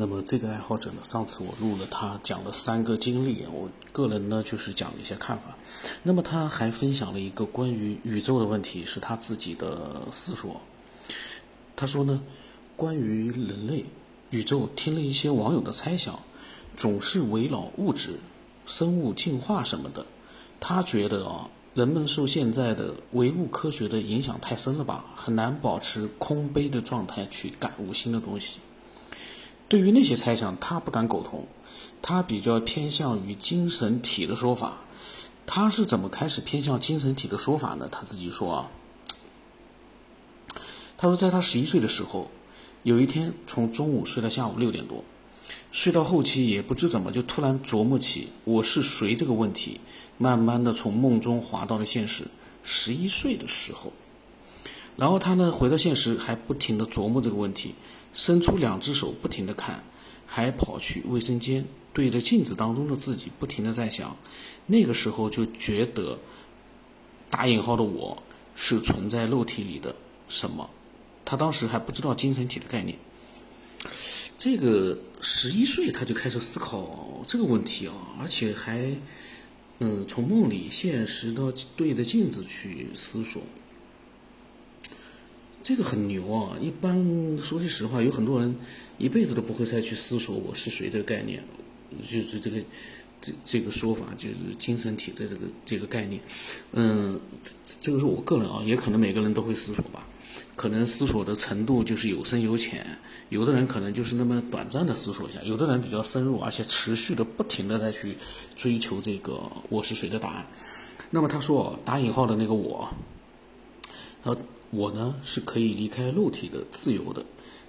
那么这个爱好者呢，上次我录了他讲的三个经历，我个人呢就是讲了一些看法。那么他还分享了一个关于宇宙的问题，是他自己的思索。他说呢，关于人类、宇宙，听了一些网友的猜想，总是围绕物质、生物进化什么的。他觉得啊，人们受现在的唯物科学的影响太深了吧，很难保持空杯的状态去感悟新的东西。对于那些猜想，他不敢苟同，他比较偏向于精神体的说法。他是怎么开始偏向精神体的说法呢？他自己说啊，他说在他十一岁的时候，有一天从中午睡到下午六点多，睡到后期也不知怎么就突然琢磨起我是谁这个问题，慢慢的从梦中滑到了现实。十一岁的时候，然后他呢回到现实，还不停的琢磨这个问题。伸出两只手，不停地看，还跑去卫生间，对着镜子当中的自己，不停地在想。那个时候就觉得，打引号的我是存在肉体里的什么？他当时还不知道精神体的概念。这个十一岁他就开始思考这个问题啊，而且还，嗯，从梦里现实到对着镜子去思索。这个很牛啊！一般说句实话，有很多人一辈子都不会再去思索我是谁这个概念，就是这个这这个说法，就是精神体的这个这个概念。嗯，这个是我个人啊，也可能每个人都会思索吧。可能思索的程度就是有深有浅，有的人可能就是那么短暂的思索一下，有的人比较深入，而且持续的不停的再去追求这个我是谁的答案。那么他说打引号的那个我，他。我呢是可以离开肉体的自由的，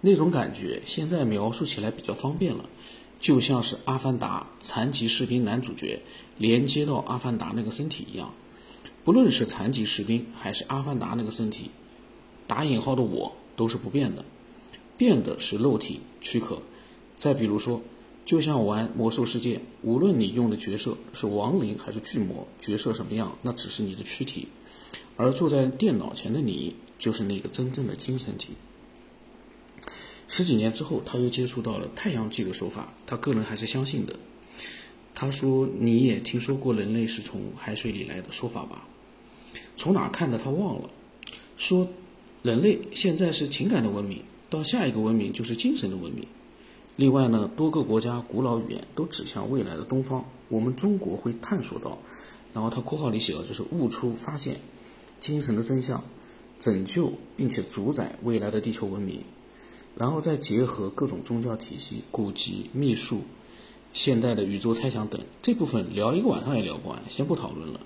那种感觉现在描述起来比较方便了，就像是《阿凡达》残疾士兵男主角连接到阿凡达那个身体一样。不论是残疾士兵还是阿凡达那个身体，打引号的我都是不变的，变的是肉体躯壳。再比如说，就像玩魔兽世界，无论你用的角色是亡灵还是巨魔，角色什么样，那只是你的躯体。而坐在电脑前的你，就是那个真正的精神体。十几年之后，他又接触到了太阳系的说法，他个人还是相信的。他说：“你也听说过人类是从海水里来的说法吧？从哪看的？他忘了。说人类现在是情感的文明，到下一个文明就是精神的文明。另外呢，多个国家古老语言都指向未来的东方，我们中国会探索到。然后他括号里写了，就是悟出发现。”精神的真相，拯救并且主宰未来的地球文明，然后再结合各种宗教体系、古籍、秘术、现代的宇宙猜想等，这部分聊一个晚上也聊不完，先不讨论了。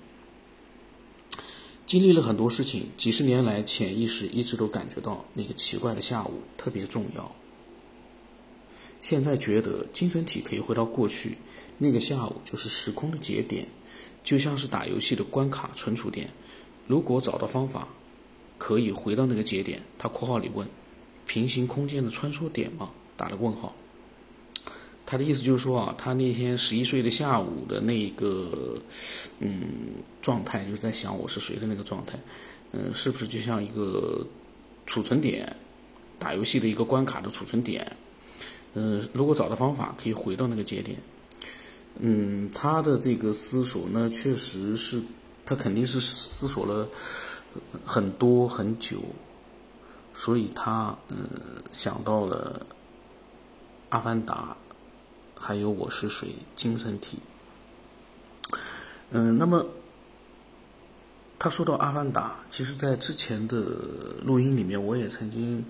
经历了很多事情，几十年来潜意识一直都感觉到那个奇怪的下午特别重要。现在觉得精神体可以回到过去，那个下午就是时空的节点，就像是打游戏的关卡存储点。如果找到方法，可以回到那个节点。他括号里问：“平行空间的穿梭点吗？”打了问号。他的意思就是说啊，他那天十一岁的下午的那个，嗯，状态，就是在想我是谁的那个状态，嗯，是不是就像一个储存点，打游戏的一个关卡的储存点？嗯，如果找到方法，可以回到那个节点。嗯，他的这个思索呢，确实是。他肯定是思索了很多很久，所以他嗯想到了《阿凡达》，还有《我是谁》精神体。嗯，那么他说到《阿凡达》，其实在之前的录音里面，我也曾经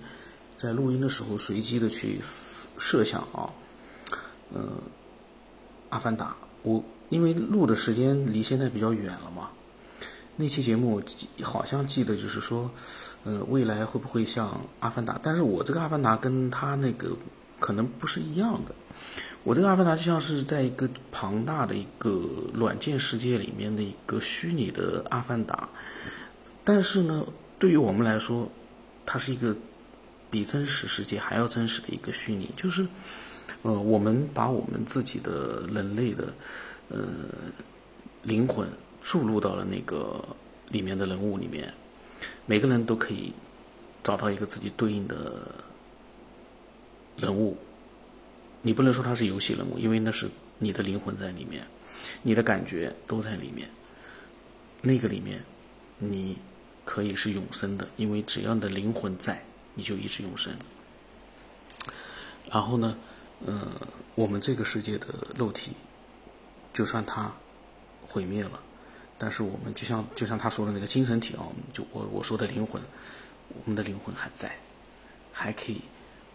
在录音的时候随机的去设想啊，嗯，《阿凡达》，我因为录的时间离现在比较远了嘛。那期节目好像记得就是说，呃，未来会不会像《阿凡达》？但是我这个《阿凡达》跟他那个可能不是一样的。我这个《阿凡达》就像是在一个庞大的一个软件世界里面的一个虚拟的阿凡达，但是呢，对于我们来说，它是一个比真实世界还要真实的一个虚拟。就是，呃，我们把我们自己的人类的，呃，灵魂。注入到了那个里面的人物里面，每个人都可以找到一个自己对应的人物，你不能说他是游戏人物，因为那是你的灵魂在里面，你的感觉都在里面。那个里面，你可以是永生的，因为只要你的灵魂在，你就一直永生。然后呢，呃，我们这个世界的肉体，就算它毁灭了，但是我们就像就像他说的那个精神体啊，就我我说的灵魂，我们的灵魂还在，还可以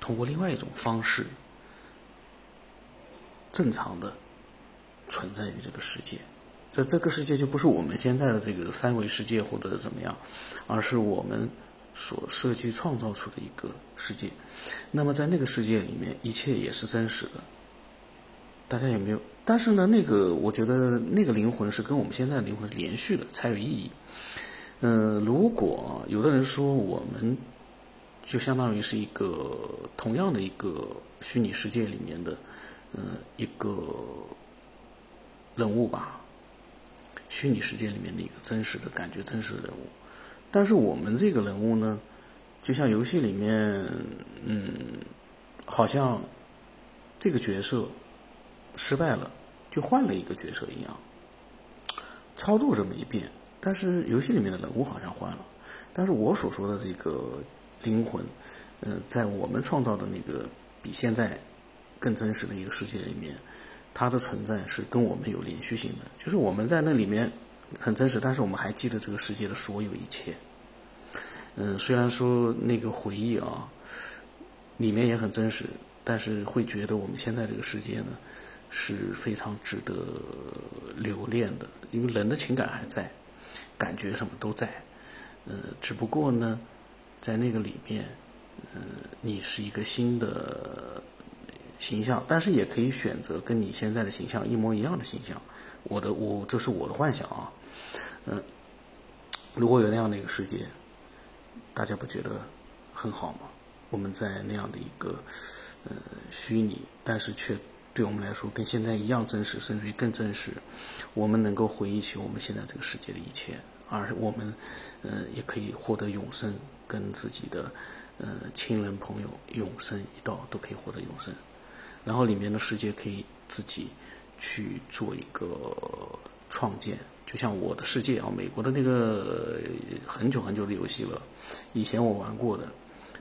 通过另外一种方式，正常的存在于这个世界。在这个世界就不是我们现在的这个三维世界或者怎么样，而是我们所设计创造出的一个世界。那么在那个世界里面，一切也是真实的。大家有没有？但是呢，那个我觉得那个灵魂是跟我们现在的灵魂是连续的，才有意义。嗯，如果有的人说我们就相当于是一个同样的一个虚拟世界里面的嗯一个人物吧。虚拟世界里面的一个真实的感觉，真实的人物。但是我们这个人物呢，就像游戏里面，嗯，好像这个角色失败了，就换了一个角色一样，操作这么一遍。但是游戏里面的人物好像换了，但是我所说的这个灵魂，嗯，在我们创造的那个比现在更真实的一个世界里面。它的存在是跟我们有连续性的，就是我们在那里面很真实，但是我们还记得这个世界的所有一切。嗯，虽然说那个回忆啊，里面也很真实，但是会觉得我们现在这个世界呢是非常值得留恋的，因为人的情感还在，感觉什么都在。呃，只不过呢，在那个里面，嗯，你是一个新的。形象，但是也可以选择跟你现在的形象一模一样的形象。我的我这是我的幻想啊，嗯，如果有那样的一个世界，大家不觉得很好吗？我们在那样的一个呃虚拟，但是却对我们来说跟现在一样真实，甚至于更真实。我们能够回忆起我们现在这个世界的一切，而我们呃也可以获得永生，跟自己的呃亲人朋友永生一道，都可以获得永生。然后里面的世界可以自己去做一个创建，就像我的世界啊，美国的那个很久很久的游戏了，以前我玩过的，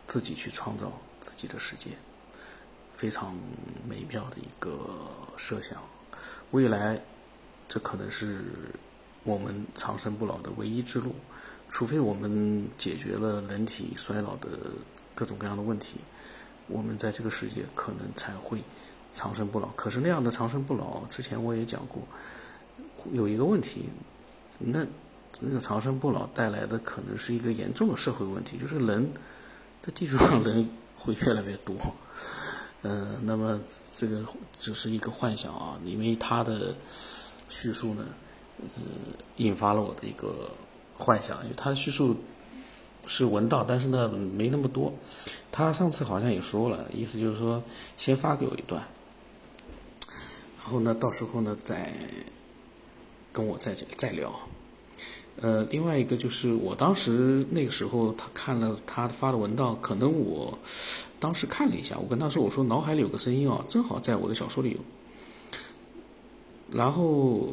自己去创造自己的世界，非常美妙的一个设想。未来，这可能是我们长生不老的唯一之路，除非我们解决了人体衰老的各种各样的问题。我们在这个世界可能才会长生不老。可是那样的长生不老，之前我也讲过，有一个问题，那那个长生不老带来的可能是一个严重的社会问题，就是人在地球上人会越来越多。呃，那么这个只是一个幻想啊，因为他的叙述呢，呃，引发了我的一个幻想，因为他的叙述。是闻到，但是呢没那么多。他上次好像也说了，意思就是说先发给我一段，然后呢到时候呢再跟我再再聊。呃，另外一个就是我当时那个时候他看了他发的文档，可能我当时看了一下，我跟他说我说脑海里有个声音啊，正好在我的小说里有。然后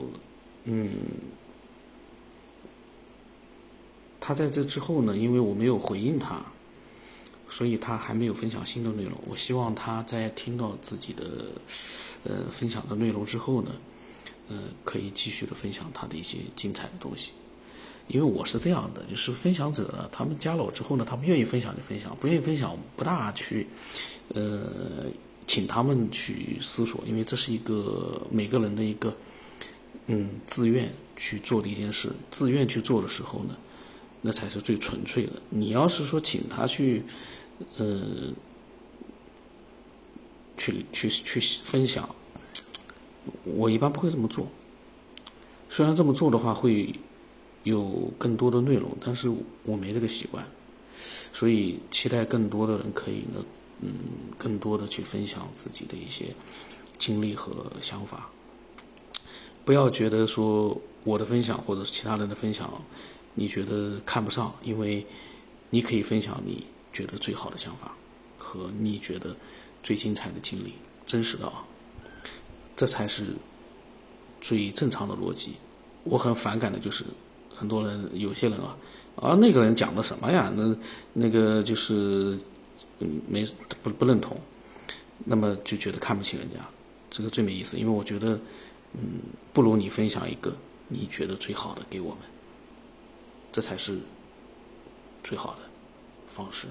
嗯。他在这之后呢，因为我没有回应他，所以他还没有分享新的内容。我希望他在听到自己的呃分享的内容之后呢，呃，可以继续的分享他的一些精彩的东西。因为我是这样的，就是分享者，他们加了我之后呢，他们愿意分享就分享，不愿意分享不大去呃请他们去思索，因为这是一个每个人的一个嗯自愿去做的一件事，自愿去做的时候呢。那才是最纯粹的。你要是说请他去，呃，去去去分享，我一般不会这么做。虽然这么做的话会有更多的内容，但是我没这个习惯，所以期待更多的人可以呢，嗯，更多的去分享自己的一些经历和想法。不要觉得说我的分享或者是其他人的分享。你觉得看不上，因为你可以分享你觉得最好的想法和你觉得最精彩的经历，真实的啊，这才是最正常的逻辑。我很反感的就是很多人有些人啊，啊那个人讲的什么呀？那那个就是嗯没不不认同，那么就觉得看不起人家，这个最没意思。因为我觉得嗯不如你分享一个你觉得最好的给我们，这才是最好的方式。